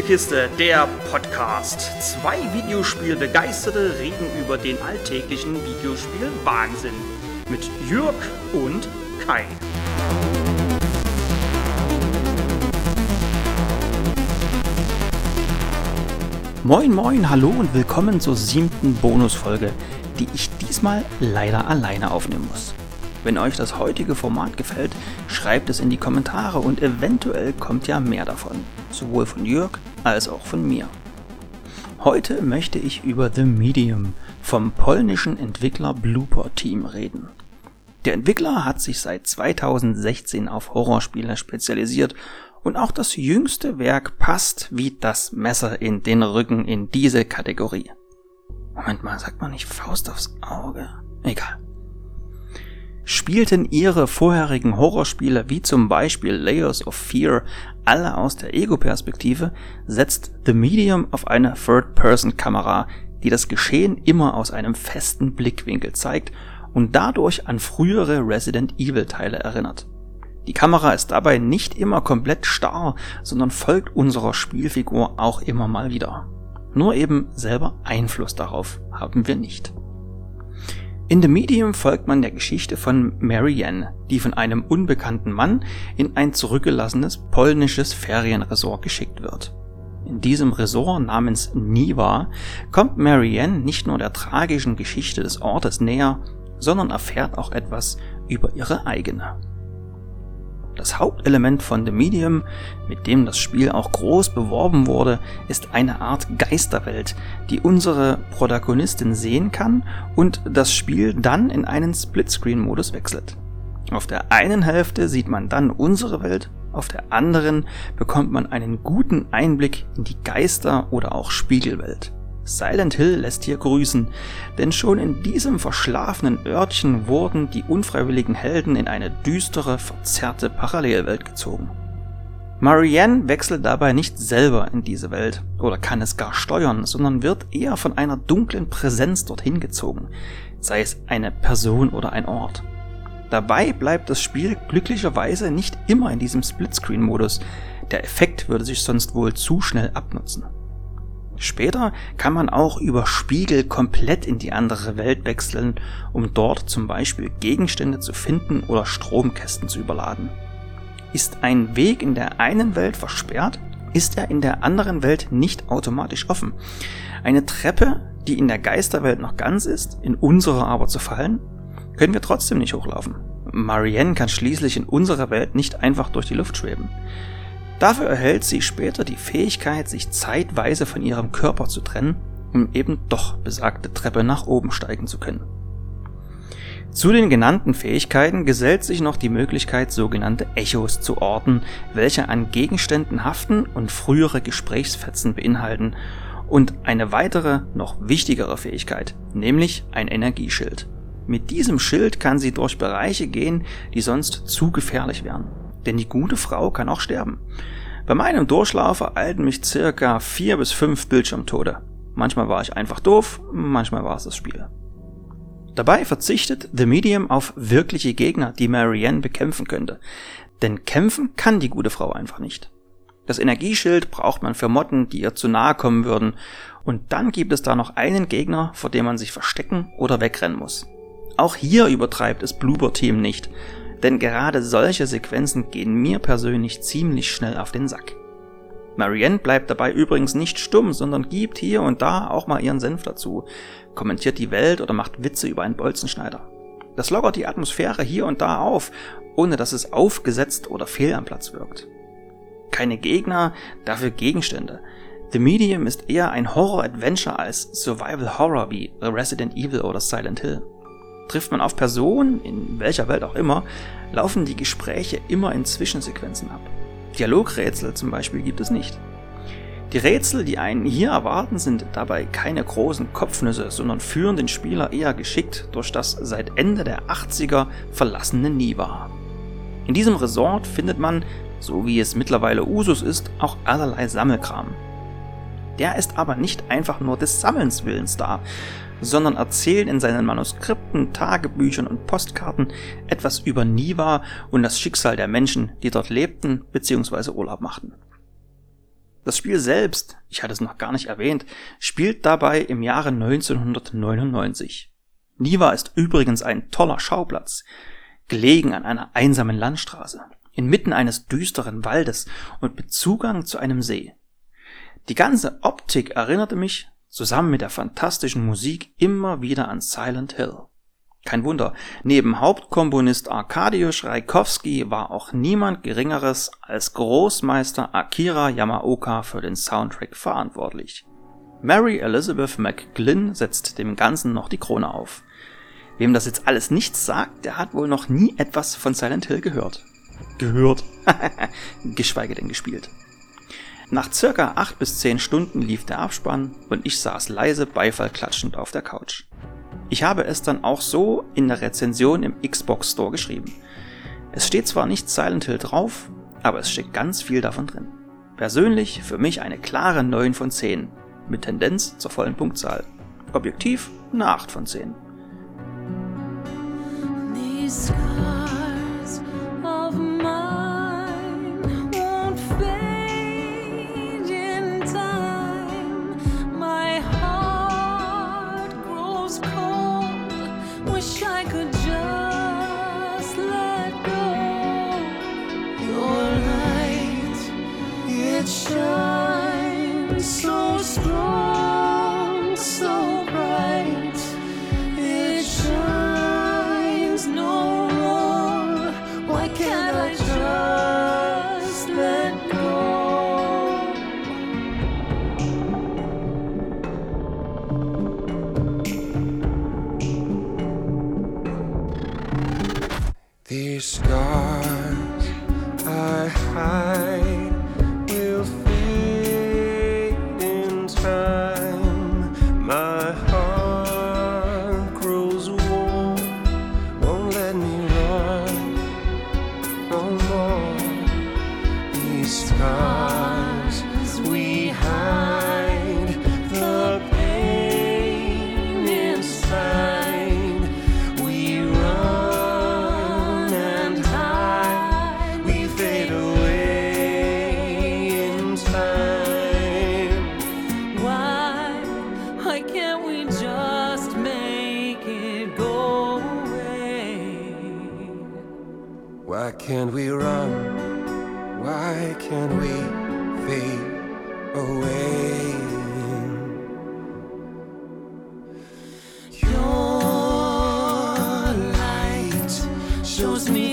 Spielekiste, der Podcast. Zwei Videospielbegeisterte reden über den alltäglichen Videospiel-Wahnsinn. Mit Jürg und Kai. Moin, moin, hallo und willkommen zur siebten Bonusfolge, die ich diesmal leider alleine aufnehmen muss. Wenn euch das heutige Format gefällt, schreibt es in die Kommentare und eventuell kommt ja mehr davon, sowohl von Jörg als auch von mir. Heute möchte ich über The Medium vom polnischen Entwickler Blooper Team reden. Der Entwickler hat sich seit 2016 auf Horrorspiele spezialisiert und auch das jüngste Werk passt wie das Messer in den Rücken in diese Kategorie. Moment mal, sagt man nicht Faust aufs Auge? Egal spielten ihre vorherigen Horrorspiele wie zum Beispiel Layers of Fear alle aus der Ego-Perspektive, setzt The Medium auf eine Third-Person-Kamera, die das Geschehen immer aus einem festen Blickwinkel zeigt und dadurch an frühere Resident Evil-Teile erinnert. Die Kamera ist dabei nicht immer komplett starr, sondern folgt unserer Spielfigur auch immer mal wieder. Nur eben selber Einfluss darauf haben wir nicht. In The Medium folgt man der Geschichte von Marianne, die von einem unbekannten Mann in ein zurückgelassenes polnisches Ferienresort geschickt wird. In diesem Resort namens Niwa kommt Marianne nicht nur der tragischen Geschichte des Ortes näher, sondern erfährt auch etwas über ihre eigene. Das Hauptelement von The Medium, mit dem das Spiel auch groß beworben wurde, ist eine Art Geisterwelt, die unsere Protagonistin sehen kann und das Spiel dann in einen Splitscreen-Modus wechselt. Auf der einen Hälfte sieht man dann unsere Welt, auf der anderen bekommt man einen guten Einblick in die Geister- oder auch Spiegelwelt. Silent Hill lässt hier grüßen, denn schon in diesem verschlafenen Örtchen wurden die unfreiwilligen Helden in eine düstere, verzerrte Parallelwelt gezogen. Marianne wechselt dabei nicht selber in diese Welt oder kann es gar steuern, sondern wird eher von einer dunklen Präsenz dorthin gezogen, sei es eine Person oder ein Ort. Dabei bleibt das Spiel glücklicherweise nicht immer in diesem Splitscreen-Modus, der Effekt würde sich sonst wohl zu schnell abnutzen. Später kann man auch über Spiegel komplett in die andere Welt wechseln, um dort zum Beispiel Gegenstände zu finden oder Stromkästen zu überladen. Ist ein Weg in der einen Welt versperrt, ist er in der anderen Welt nicht automatisch offen. Eine Treppe, die in der Geisterwelt noch ganz ist, in unserer aber zu fallen, können wir trotzdem nicht hochlaufen. Marianne kann schließlich in unserer Welt nicht einfach durch die Luft schweben. Dafür erhält sie später die Fähigkeit, sich zeitweise von ihrem Körper zu trennen, um eben doch besagte Treppe nach oben steigen zu können. Zu den genannten Fähigkeiten gesellt sich noch die Möglichkeit, sogenannte Echos zu orten, welche an Gegenständen haften und frühere Gesprächsfetzen beinhalten, und eine weitere, noch wichtigere Fähigkeit, nämlich ein Energieschild. Mit diesem Schild kann sie durch Bereiche gehen, die sonst zu gefährlich wären. Denn die gute Frau kann auch sterben. Bei meinem Durchlauf ereilten mich circa vier bis fünf Bildschirmtode. Manchmal war ich einfach doof, manchmal war es das Spiel. Dabei verzichtet The Medium auf wirkliche Gegner, die Marianne bekämpfen könnte. Denn kämpfen kann die gute Frau einfach nicht. Das Energieschild braucht man für Motten, die ihr zu nahe kommen würden. Und dann gibt es da noch einen Gegner, vor dem man sich verstecken oder wegrennen muss. Auch hier übertreibt es Bloober Team nicht. Denn gerade solche Sequenzen gehen mir persönlich ziemlich schnell auf den Sack. Marianne bleibt dabei übrigens nicht stumm, sondern gibt hier und da auch mal ihren Senf dazu, kommentiert die Welt oder macht Witze über einen Bolzenschneider. Das lockert die Atmosphäre hier und da auf, ohne dass es aufgesetzt oder fehl am Platz wirkt. Keine Gegner, dafür Gegenstände. The Medium ist eher ein Horror-Adventure als Survival-Horror wie Resident Evil oder Silent Hill. Trifft man auf Personen, in welcher Welt auch immer, laufen die Gespräche immer in Zwischensequenzen ab. Dialogrätsel zum Beispiel gibt es nicht. Die Rätsel, die einen hier erwarten, sind dabei keine großen Kopfnüsse, sondern führen den Spieler eher geschickt durch das seit Ende der 80er verlassene Niva. In diesem Resort findet man, so wie es mittlerweile Usus ist, auch allerlei Sammelkram. Der ist aber nicht einfach nur des Sammelns willens da, sondern erzählen in seinen Manuskripten, Tagebüchern und Postkarten etwas über Niva und das Schicksal der Menschen, die dort lebten bzw. Urlaub machten. Das Spiel selbst, ich hatte es noch gar nicht erwähnt, spielt dabei im Jahre 1999. Niva ist übrigens ein toller Schauplatz, gelegen an einer einsamen Landstraße, inmitten eines düsteren Waldes und mit Zugang zu einem See. Die ganze Optik erinnerte mich, zusammen mit der fantastischen Musik, immer wieder an Silent Hill. Kein Wunder, neben Hauptkomponist Arkadiusz Reikowski war auch niemand Geringeres als Großmeister Akira Yamaoka für den Soundtrack verantwortlich. Mary Elizabeth McGlynn setzt dem Ganzen noch die Krone auf. Wem das jetzt alles nichts sagt, der hat wohl noch nie etwas von Silent Hill gehört. Gehört. Geschweige denn gespielt. Nach circa acht bis zehn Stunden lief der Abspann und ich saß leise beifallklatschend auf der Couch. Ich habe es dann auch so in der Rezension im Xbox Store geschrieben. Es steht zwar nicht Silent Hill drauf, aber es steckt ganz viel davon drin. Persönlich für mich eine klare 9 von 10, mit Tendenz zur vollen Punktzahl. Objektiv eine 8 von 10. These can't we run? Why can't we fade away? Your light shows me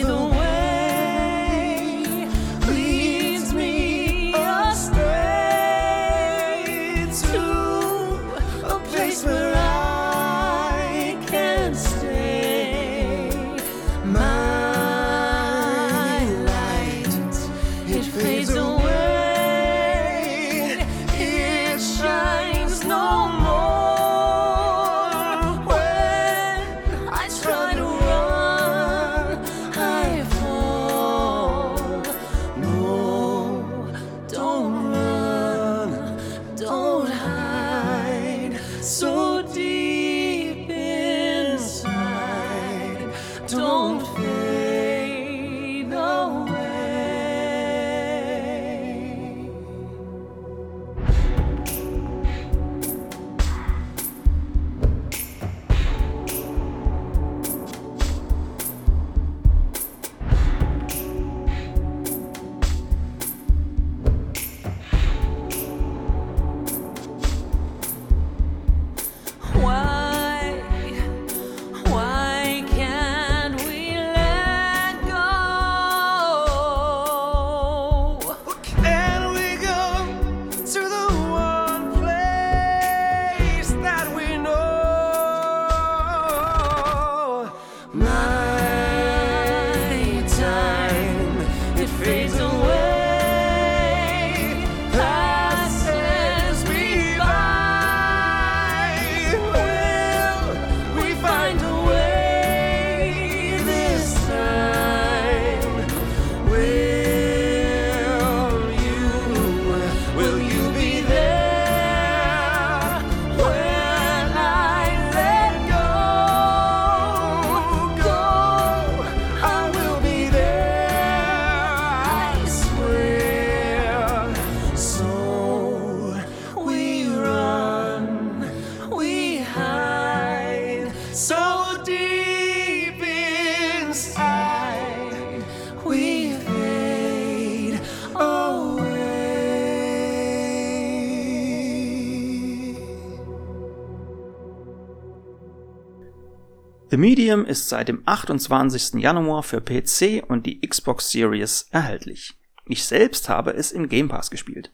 The Medium ist seit dem 28. Januar für PC und die Xbox Series erhältlich. Ich selbst habe es im Game Pass gespielt.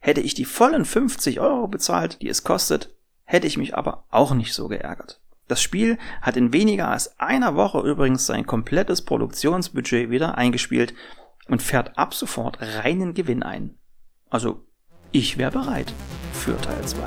Hätte ich die vollen 50 Euro bezahlt, die es kostet, hätte ich mich aber auch nicht so geärgert. Das Spiel hat in weniger als einer Woche übrigens sein komplettes Produktionsbudget wieder eingespielt und fährt ab sofort reinen Gewinn ein. Also, ich wäre bereit für Teil 2.